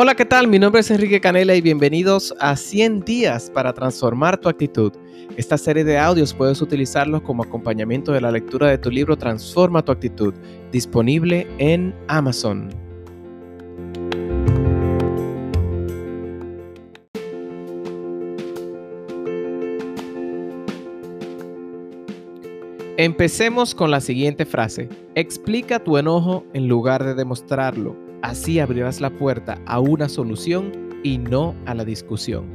Hola, ¿qué tal? Mi nombre es Enrique Canela y bienvenidos a 100 días para transformar tu actitud. Esta serie de audios puedes utilizarlos como acompañamiento de la lectura de tu libro Transforma tu actitud, disponible en Amazon. Empecemos con la siguiente frase. Explica tu enojo en lugar de demostrarlo. Así abrirás la puerta a una solución y no a la discusión.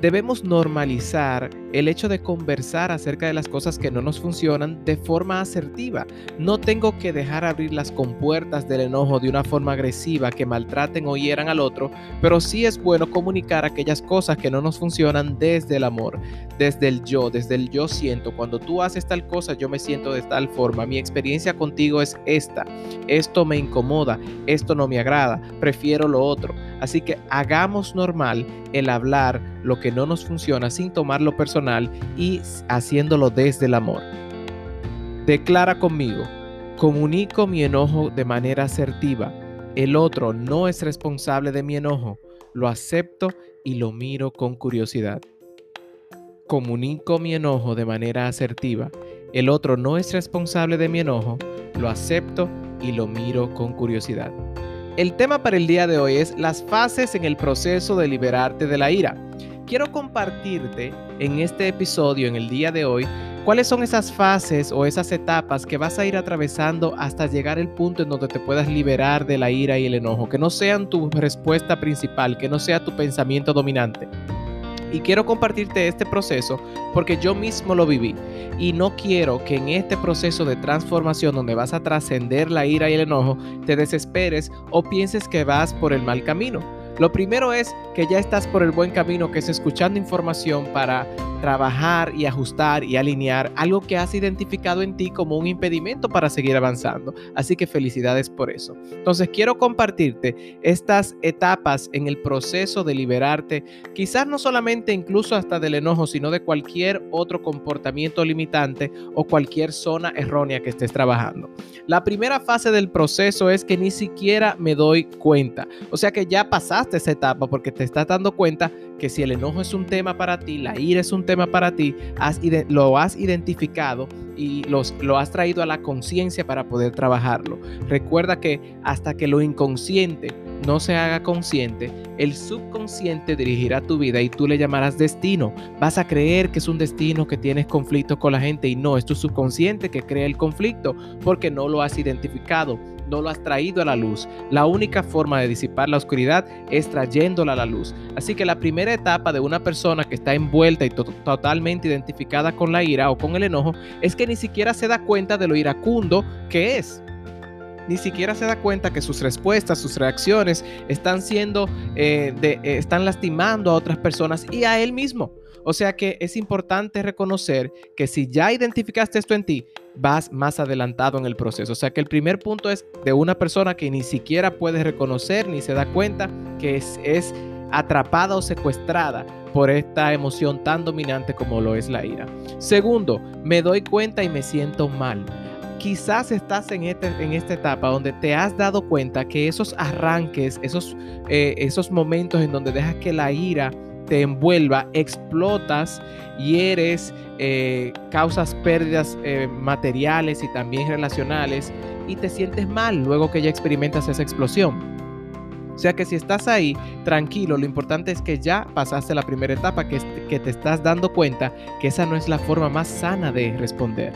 Debemos normalizar el hecho de conversar acerca de las cosas que no nos funcionan de forma asertiva. No tengo que dejar abrir las compuertas del enojo de una forma agresiva que maltraten o hieran al otro, pero sí es bueno comunicar aquellas cosas que no nos funcionan desde el amor, desde el yo, desde el yo siento. Cuando tú haces tal cosa, yo me siento de tal forma. Mi experiencia contigo es esta. Esto me incomoda, esto no me agrada, prefiero lo otro. Así que hagamos normal el hablar lo que no nos funciona sin tomarlo personal y haciéndolo desde el amor. Declara conmigo, comunico mi enojo de manera asertiva. El otro no es responsable de mi enojo. Lo acepto y lo miro con curiosidad. Comunico mi enojo de manera asertiva. El otro no es responsable de mi enojo. Lo acepto y lo miro con curiosidad. El tema para el día de hoy es las fases en el proceso de liberarte de la ira quiero compartirte en este episodio, en el día de hoy, cuáles son esas fases o esas etapas que vas a ir atravesando hasta llegar al punto en donde te puedas liberar de la ira y el enojo, que no sean tu respuesta principal, que no sea tu pensamiento dominante. Y quiero compartirte este proceso porque yo mismo lo viví. Y no quiero que en este proceso de transformación donde vas a trascender la ira y el enojo, te desesperes o pienses que vas por el mal camino. Lo primero es que ya estás por el buen camino, que es escuchando información para trabajar y ajustar y alinear algo que has identificado en ti como un impedimento para seguir avanzando. Así que felicidades por eso. Entonces quiero compartirte estas etapas en el proceso de liberarte, quizás no solamente incluso hasta del enojo, sino de cualquier otro comportamiento limitante o cualquier zona errónea que estés trabajando. La primera fase del proceso es que ni siquiera me doy cuenta. O sea que ya pasaste esa etapa porque te estás dando cuenta que si el enojo es un tema para ti, la ira es un tema para ti, has, lo has identificado y los, lo has traído a la conciencia para poder trabajarlo. Recuerda que hasta que lo inconsciente no se haga consciente, el subconsciente dirigirá tu vida y tú le llamarás destino. Vas a creer que es un destino que tienes conflicto con la gente y no, es tu subconsciente que crea el conflicto porque no lo has identificado no lo has traído a la luz. La única forma de disipar la oscuridad es trayéndola a la luz. Así que la primera etapa de una persona que está envuelta y totalmente identificada con la ira o con el enojo es que ni siquiera se da cuenta de lo iracundo que es ni siquiera se da cuenta que sus respuestas, sus reacciones están siendo, eh, eh, están lastimando a otras personas y a él mismo. O sea que es importante reconocer que si ya identificaste esto en ti, vas más adelantado en el proceso. O sea que el primer punto es de una persona que ni siquiera puede reconocer ni se da cuenta que es, es atrapada o secuestrada por esta emoción tan dominante como lo es la ira. Segundo, me doy cuenta y me siento mal. Quizás estás en, este, en esta etapa donde te has dado cuenta que esos arranques, esos, eh, esos momentos en donde dejas que la ira te envuelva, explotas, hieres, eh, causas pérdidas eh, materiales y también relacionales y te sientes mal luego que ya experimentas esa explosión. O sea que si estás ahí, tranquilo, lo importante es que ya pasaste la primera etapa, que, que te estás dando cuenta que esa no es la forma más sana de responder.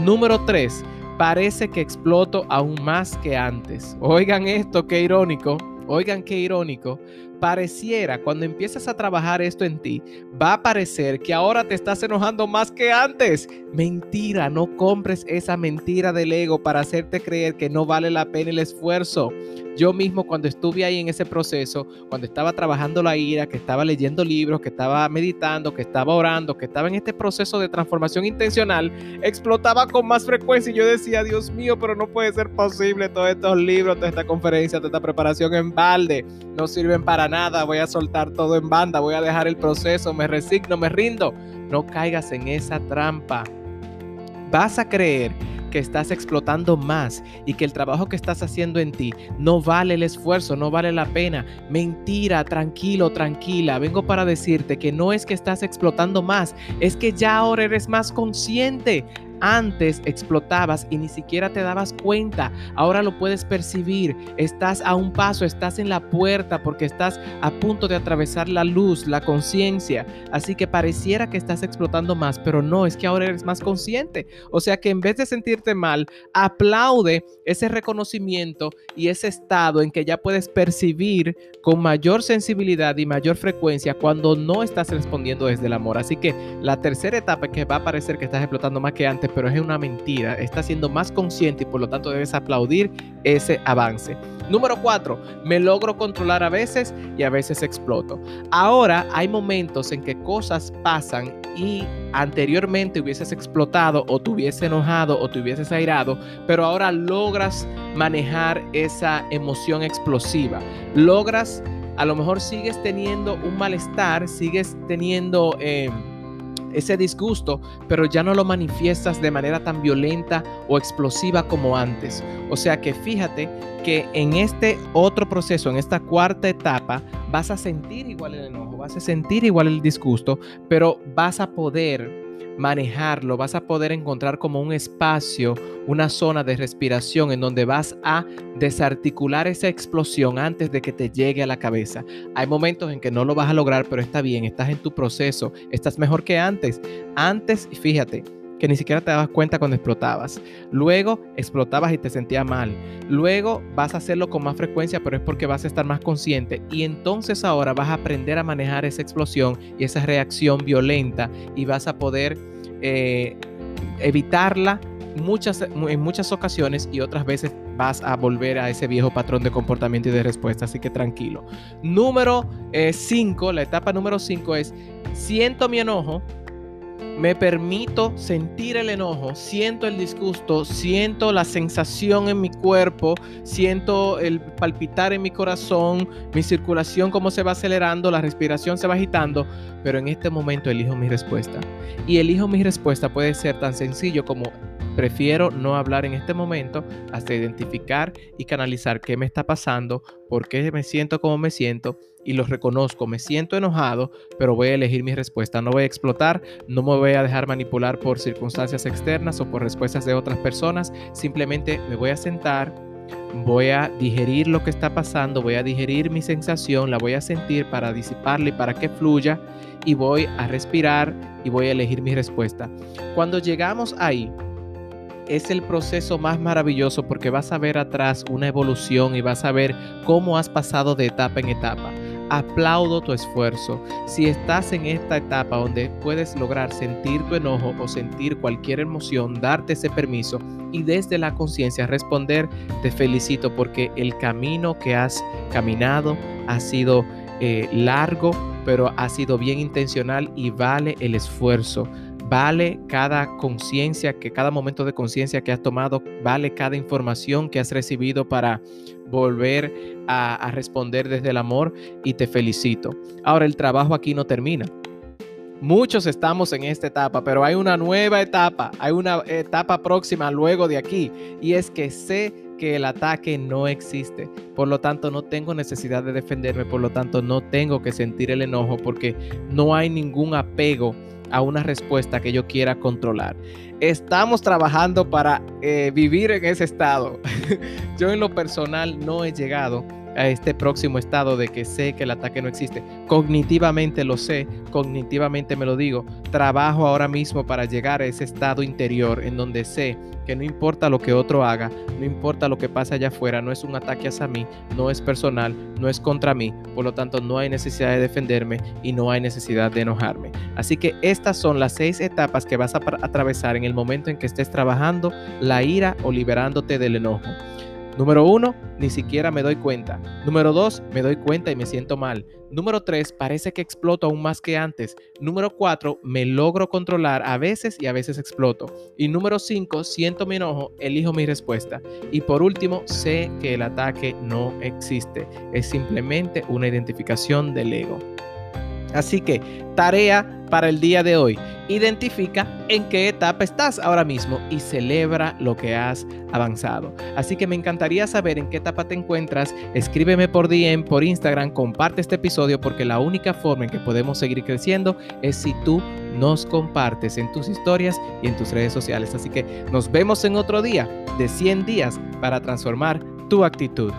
Número 3. Parece que exploto aún más que antes. Oigan esto, qué irónico. Oigan qué irónico pareciera, cuando empiezas a trabajar esto en ti, va a parecer que ahora te estás enojando más que antes. Mentira, no compres esa mentira del ego para hacerte creer que no vale la pena el esfuerzo. Yo mismo cuando estuve ahí en ese proceso, cuando estaba trabajando la ira, que estaba leyendo libros, que estaba meditando, que estaba orando, que estaba en este proceso de transformación intencional, explotaba con más frecuencia y yo decía, Dios mío, pero no puede ser posible todos estos libros, toda esta conferencia, toda esta preparación en balde, no sirven para nada, voy a soltar todo en banda, voy a dejar el proceso, me resigno, me rindo. No caigas en esa trampa. Vas a creer que estás explotando más y que el trabajo que estás haciendo en ti no vale el esfuerzo, no vale la pena. Mentira, tranquilo, tranquila. Vengo para decirte que no es que estás explotando más, es que ya ahora eres más consciente. Antes explotabas y ni siquiera te dabas cuenta. Ahora lo puedes percibir. Estás a un paso, estás en la puerta porque estás a punto de atravesar la luz, la conciencia. Así que pareciera que estás explotando más, pero no, es que ahora eres más consciente. O sea que en vez de sentirte mal, aplaude ese reconocimiento y ese estado en que ya puedes percibir con mayor sensibilidad y mayor frecuencia cuando no estás respondiendo desde el amor. Así que la tercera etapa que va a parecer que estás explotando más que antes pero es una mentira. Estás siendo más consciente y por lo tanto debes aplaudir ese avance. Número cuatro, me logro controlar a veces y a veces exploto. Ahora hay momentos en que cosas pasan y anteriormente hubieses explotado o te hubiese enojado o te hubieses airado, pero ahora logras manejar esa emoción explosiva. Logras, a lo mejor sigues teniendo un malestar, sigues teniendo... Eh, ese disgusto, pero ya no lo manifiestas de manera tan violenta o explosiva como antes. O sea que fíjate que en este otro proceso, en esta cuarta etapa, vas a sentir igual el enojo, vas a sentir igual el disgusto, pero vas a poder manejarlo, vas a poder encontrar como un espacio, una zona de respiración en donde vas a desarticular esa explosión antes de que te llegue a la cabeza. Hay momentos en que no lo vas a lograr, pero está bien, estás en tu proceso, estás mejor que antes. Antes, fíjate, que ni siquiera te dabas cuenta cuando explotabas. Luego explotabas y te sentías mal. Luego vas a hacerlo con más frecuencia, pero es porque vas a estar más consciente. Y entonces ahora vas a aprender a manejar esa explosión y esa reacción violenta y vas a poder eh, evitarla muchas, en muchas ocasiones y otras veces vas a volver a ese viejo patrón de comportamiento y de respuesta. Así que tranquilo. Número 5, eh, la etapa número 5 es, siento mi enojo, me permito sentir el enojo, siento el disgusto, siento la sensación en mi cuerpo, siento el palpitar en mi corazón, mi circulación como se va acelerando, la respiración se va agitando, pero en este momento elijo mi respuesta. Y elijo mi respuesta puede ser tan sencillo como prefiero no hablar en este momento hasta identificar y canalizar qué me está pasando, por qué me siento como me siento y los reconozco, me siento enojado, pero voy a elegir mi respuesta. No voy a explotar, no me voy a dejar manipular por circunstancias externas o por respuestas de otras personas. Simplemente me voy a sentar, voy a digerir lo que está pasando, voy a digerir mi sensación, la voy a sentir para disiparla y para que fluya y voy a respirar y voy a elegir mi respuesta. Cuando llegamos ahí, es el proceso más maravilloso porque vas a ver atrás una evolución y vas a ver cómo has pasado de etapa en etapa aplaudo tu esfuerzo. Si estás en esta etapa donde puedes lograr sentir tu enojo o sentir cualquier emoción, darte ese permiso y desde la conciencia responder, te felicito porque el camino que has caminado ha sido eh, largo, pero ha sido bien intencional y vale el esfuerzo. Vale cada conciencia, que cada momento de conciencia que has tomado, vale cada información que has recibido para volver a, responder desde el amor y te felicito. Ahora el trabajo aquí no termina. Muchos estamos en esta etapa, pero hay una nueva etapa, hay una etapa próxima luego de aquí, y es que sé que el ataque no existe. Por lo tanto, no tengo necesidad de defenderme, por lo tanto, no tengo que sentir el enojo porque no hay ningún apego a una respuesta que yo quiera controlar. Estamos trabajando para eh, vivir en ese estado. yo en lo personal no he llegado a este próximo estado de que sé que el ataque no existe. Cognitivamente lo sé, cognitivamente me lo digo. Trabajo ahora mismo para llegar a ese estado interior en donde sé que no importa lo que otro haga, no importa lo que pase allá afuera, no es un ataque hacia mí, no es personal, no es contra mí, por lo tanto no hay necesidad de defenderme y no hay necesidad de enojarme. Así que estas son las seis etapas que vas a atravesar en el momento en que estés trabajando la ira o liberándote del enojo. Número uno, ni siquiera me doy cuenta. Número dos, me doy cuenta y me siento mal. Número tres, parece que exploto aún más que antes. Número cuatro, me logro controlar a veces y a veces exploto. Y número cinco, siento mi enojo, elijo mi respuesta. Y por último, sé que el ataque no existe. Es simplemente una identificación del ego. Así que, tarea para el día de hoy. Identifica en qué etapa estás ahora mismo y celebra lo que has avanzado. Así que me encantaría saber en qué etapa te encuentras. Escríbeme por DM, por Instagram, comparte este episodio porque la única forma en que podemos seguir creciendo es si tú nos compartes en tus historias y en tus redes sociales. Así que nos vemos en otro día de 100 días para transformar tu actitud.